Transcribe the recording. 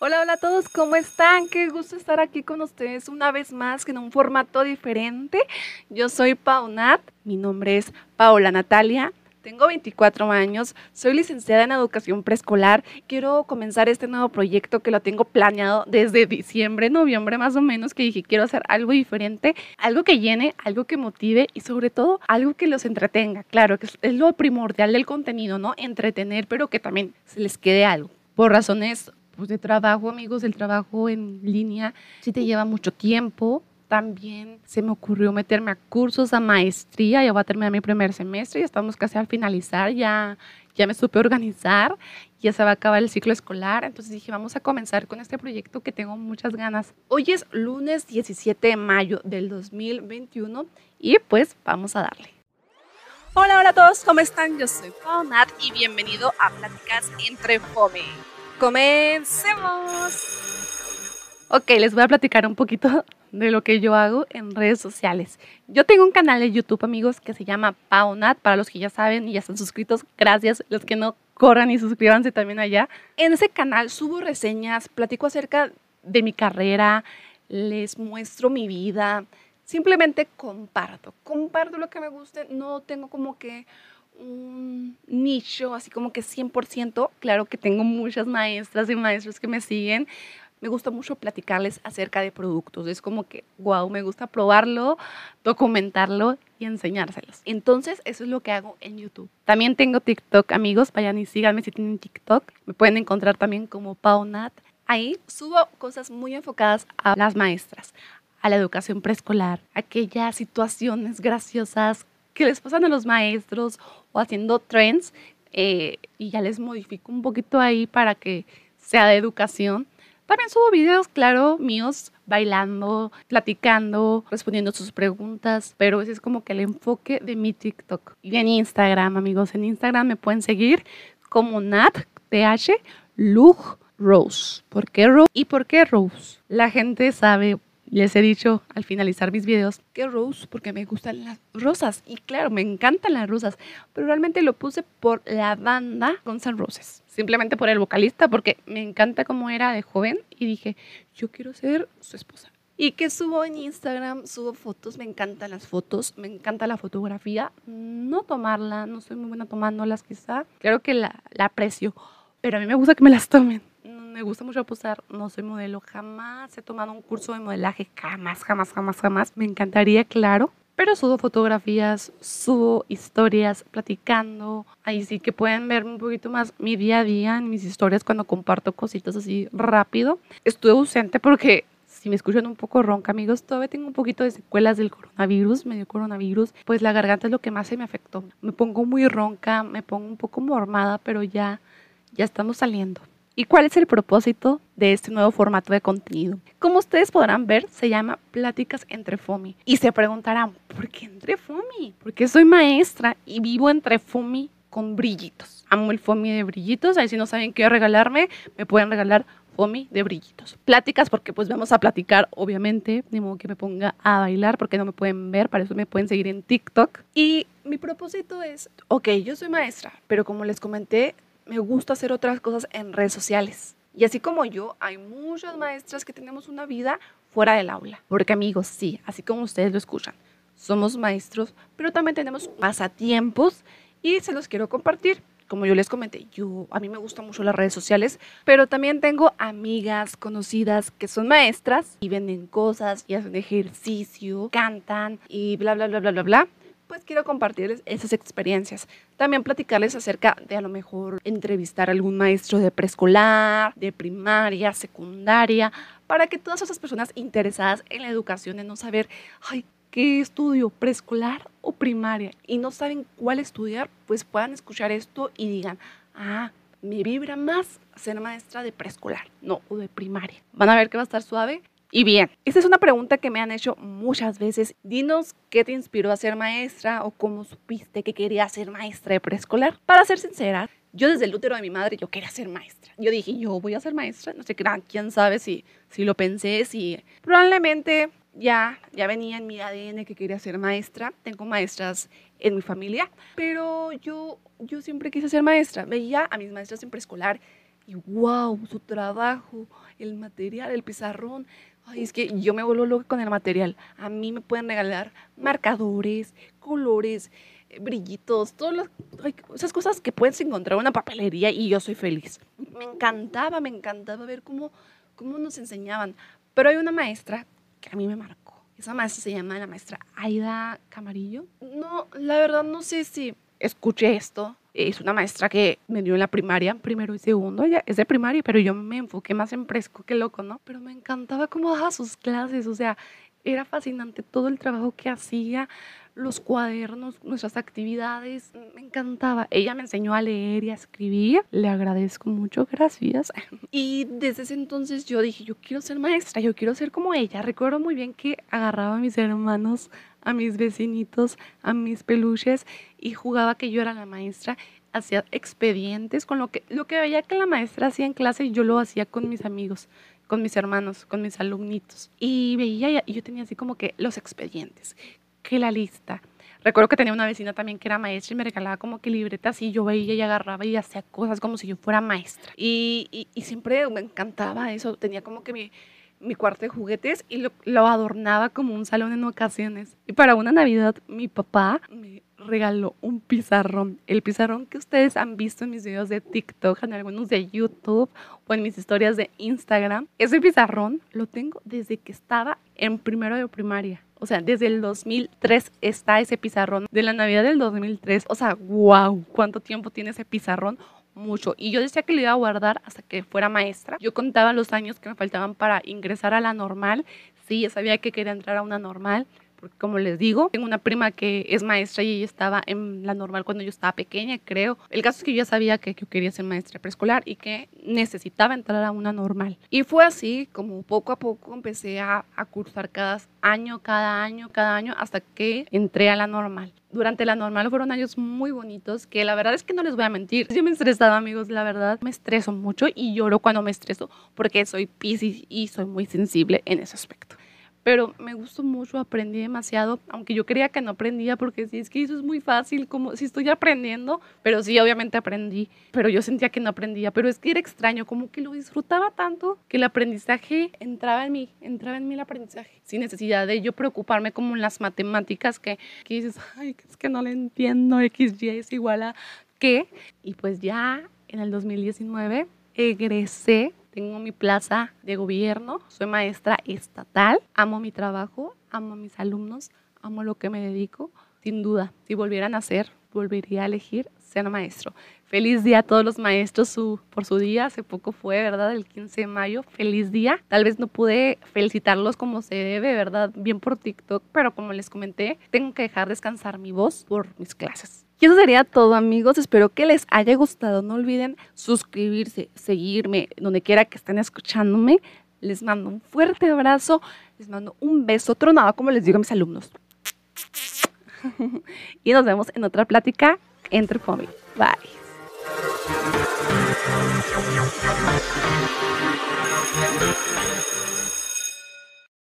Hola, hola a todos, ¿cómo están? Qué gusto estar aquí con ustedes una vez más en un formato diferente. Yo soy Paunat, mi nombre es Paola Natalia. Tengo 24 años, soy licenciada en educación preescolar. Quiero comenzar este nuevo proyecto que lo tengo planeado desde diciembre, noviembre más o menos, que dije quiero hacer algo diferente, algo que llene, algo que motive y sobre todo algo que los entretenga. Claro, que es lo primordial del contenido, ¿no? Entretener, pero que también se les quede algo. Por razones pues, de trabajo, amigos, el trabajo en línea sí te lleva mucho tiempo, también se me ocurrió meterme a cursos, a maestría, ya voy a terminar mi primer semestre, ya estamos casi al finalizar, ya, ya me supe organizar, ya se va a acabar el ciclo escolar, entonces dije, vamos a comenzar con este proyecto que tengo muchas ganas. Hoy es lunes 17 de mayo del 2021 y pues vamos a darle. Hola, hola a todos, ¿cómo están? Yo soy Nat y bienvenido a Pláticas entre Fome. ¡Comencemos! Ok, les voy a platicar un poquito de lo que yo hago en redes sociales. Yo tengo un canal de YouTube, amigos, que se llama Paunat. Para los que ya saben y ya están suscritos, gracias. Los que no, corran y suscríbanse también allá. En ese canal subo reseñas, platico acerca de mi carrera, les muestro mi vida. Simplemente comparto, comparto lo que me guste. No tengo como que un nicho, así como que 100%. Claro que tengo muchas maestras y maestros que me siguen me gusta mucho platicarles acerca de productos. Es como que, wow, me gusta probarlo, documentarlo y enseñárselos. Entonces, eso es lo que hago en YouTube. También tengo TikTok, amigos. Vayan y síganme si tienen TikTok. Me pueden encontrar también como Paunat. Ahí subo cosas muy enfocadas a las maestras, a la educación preescolar, aquellas situaciones graciosas que les pasan a los maestros o haciendo trends. Eh, y ya les modifico un poquito ahí para que sea de educación también subo videos, claro, míos, bailando, platicando, respondiendo sus preguntas, pero ese es como que el enfoque de mi TikTok. Y en Instagram, amigos, en Instagram me pueden seguir como Nat, TH, Lug Rose. ¿Por qué Rose? ¿Y por qué Rose? La gente sabe les he dicho al finalizar mis videos que Rose porque me gustan las rosas. Y claro, me encantan las rosas, pero realmente lo puse por la banda Guns N' Roses, simplemente por el vocalista porque me encanta cómo era de joven y dije, yo quiero ser su esposa. Y que subo en Instagram, subo fotos, me encantan las fotos, me encanta la fotografía, no tomarla, no soy muy buena tomándolas quizá, creo que la, la aprecio, pero a mí me gusta que me las tomen me gusta mucho posar, no soy modelo, jamás he tomado un curso de modelaje, jamás, jamás, jamás, jamás. Me encantaría, claro. Pero subo fotografías, subo historias platicando. Ahí sí que pueden ver un poquito más mi día a día en mis historias cuando comparto cositas así rápido. Estuve ausente porque si me escuchan un poco ronca, amigos, todavía tengo un poquito de secuelas del coronavirus, medio coronavirus, pues la garganta es lo que más se me afectó. Me pongo muy ronca, me pongo un poco mormada, pero ya, ya estamos saliendo. ¿Y cuál es el propósito de este nuevo formato de contenido? Como ustedes podrán ver, se llama Pláticas entre FOMI. Y se preguntarán, ¿por qué entre FOMI? Porque soy maestra y vivo entre FOMI con brillitos. Amo el FOMI de brillitos. Ahí si no saben qué regalarme, me pueden regalar FOMI de brillitos. Pláticas porque pues vamos a platicar, obviamente, de modo que me ponga a bailar porque no me pueden ver, para eso me pueden seguir en TikTok. Y mi propósito es, ok, yo soy maestra, pero como les comenté, me gusta hacer otras cosas en redes sociales. Y así como yo, hay muchas maestras que tenemos una vida fuera del aula. Porque amigos, sí, así como ustedes lo escuchan, somos maestros, pero también tenemos pasatiempos y se los quiero compartir. Como yo les comenté, yo a mí me gustan mucho las redes sociales, pero también tengo amigas conocidas que son maestras y venden cosas y hacen ejercicio, cantan y bla bla bla bla bla bla pues quiero compartirles esas experiencias. También platicarles acerca de a lo mejor entrevistar a algún maestro de preescolar, de primaria, secundaria, para que todas esas personas interesadas en la educación, en no saber, ay, ¿qué estudio? ¿Preescolar o primaria? Y no saben cuál estudiar, pues puedan escuchar esto y digan, ah, me vibra más ser maestra de preescolar, no, o de primaria. Van a ver que va a estar suave y bien, esta es una pregunta que me han hecho muchas veces. Dinos qué te inspiró a ser maestra o cómo supiste que quería ser maestra de preescolar. Para ser sincera, yo desde el útero de mi madre yo quería ser maestra. Yo dije, yo voy a ser maestra. No sé, quién sabe si, si lo pensé, si probablemente ya, ya venía en mi ADN que quería ser maestra. Tengo maestras en mi familia, pero yo, yo siempre quise ser maestra. Veía a mis maestras en preescolar y wow, su trabajo, el material, el pizarrón. Ay, es que yo me vuelvo loca con el material. A mí me pueden regalar marcadores, colores, eh, brillitos, todas las, esas cosas que puedes encontrar en una papelería y yo soy feliz. Me encantaba, me encantaba ver cómo, cómo nos enseñaban. Pero hay una maestra que a mí me marcó. Esa maestra se llama la maestra Aida Camarillo. No, la verdad no sé si escuché esto. Es una maestra que me dio en la primaria, primero y segundo. Ella es de primaria, pero yo me enfoqué más en fresco que loco, ¿no? Pero me encantaba cómo daba sus clases. O sea, era fascinante todo el trabajo que hacía los cuadernos, nuestras actividades. Me encantaba. Ella me enseñó a leer y a escribir. Le agradezco mucho, gracias. Y desde ese entonces yo dije, yo quiero ser maestra, yo quiero ser como ella. Recuerdo muy bien que agarraba a mis hermanos, a mis vecinitos, a mis peluches y jugaba que yo era la maestra hacía expedientes con lo que lo que veía que la maestra hacía en clase yo lo hacía con mis amigos con mis hermanos, con mis alumnitos. Y veía, y yo tenía así como que los expedientes, que la lista. Recuerdo que tenía una vecina también que era maestra y me regalaba como que libretas y yo veía y agarraba y hacía cosas como si yo fuera maestra. Y, y, siempre me encantaba eso. Tenía como que mi, mi cuarto de juguetes y lo, lo, adornaba como un salón en ocasiones. Y para una Navidad mi papá me regaló un pizarrón. El pizarrón que ustedes han visto en mis videos de TikTok, en algunos de YouTube o en mis historias de Instagram. Ese pizarrón lo tengo desde que estaba en primero de primaria. O sea, desde el 2003 está ese pizarrón. De la Navidad del 2003. O sea, wow, ¿cuánto tiempo tiene ese pizarrón? Mucho. Y yo decía que lo iba a guardar hasta que fuera maestra. Yo contaba los años que me faltaban para ingresar a la normal. Sí, sabía que quería entrar a una normal porque como les digo, tengo una prima que es maestra y ella estaba en la normal cuando yo estaba pequeña, creo. El caso es que yo ya sabía que, yo quería ser maestra preescolar y que necesitaba entrar a una normal. Y fue así como poco a poco empecé a, cursar cada año, cada año, cada año, hasta que entré a la normal durante la normal fueron años muy bonitos que la verdad es que no les voy a mentir. Yo me estresaba, amigos, la verdad. Me estreso mucho y lloro cuando me estreso porque soy piscis y soy muy sensible en ese aspecto pero me gustó mucho, aprendí demasiado, aunque yo creía que no aprendía porque sí, es que eso es muy fácil, como si estoy aprendiendo, pero sí, obviamente aprendí, pero yo sentía que no aprendía, pero es que era extraño, como que lo disfrutaba tanto que el aprendizaje entraba en mí, entraba en mí el aprendizaje, sin necesidad de yo preocuparme como en las matemáticas que, que dices, ay, es que no le entiendo, x, y es igual a qué, y pues ya en el 2019 egresé tengo mi plaza de gobierno, soy maestra estatal, amo mi trabajo, amo a mis alumnos, amo lo que me dedico. Sin duda, si volvieran a ser, volvería a elegir ser maestro. Feliz día a todos los maestros por su día. Hace poco fue, ¿verdad? El 15 de mayo. Feliz día. Tal vez no pude felicitarlos como se debe, ¿verdad? Bien por TikTok, pero como les comenté, tengo que dejar descansar mi voz por mis clases. Y eso sería todo amigos, espero que les haya gustado, no olviden suscribirse, seguirme, donde quiera que estén escuchándome. Les mando un fuerte abrazo, les mando un beso tronado como les digo a mis alumnos. y nos vemos en otra plática entre familia. Bye.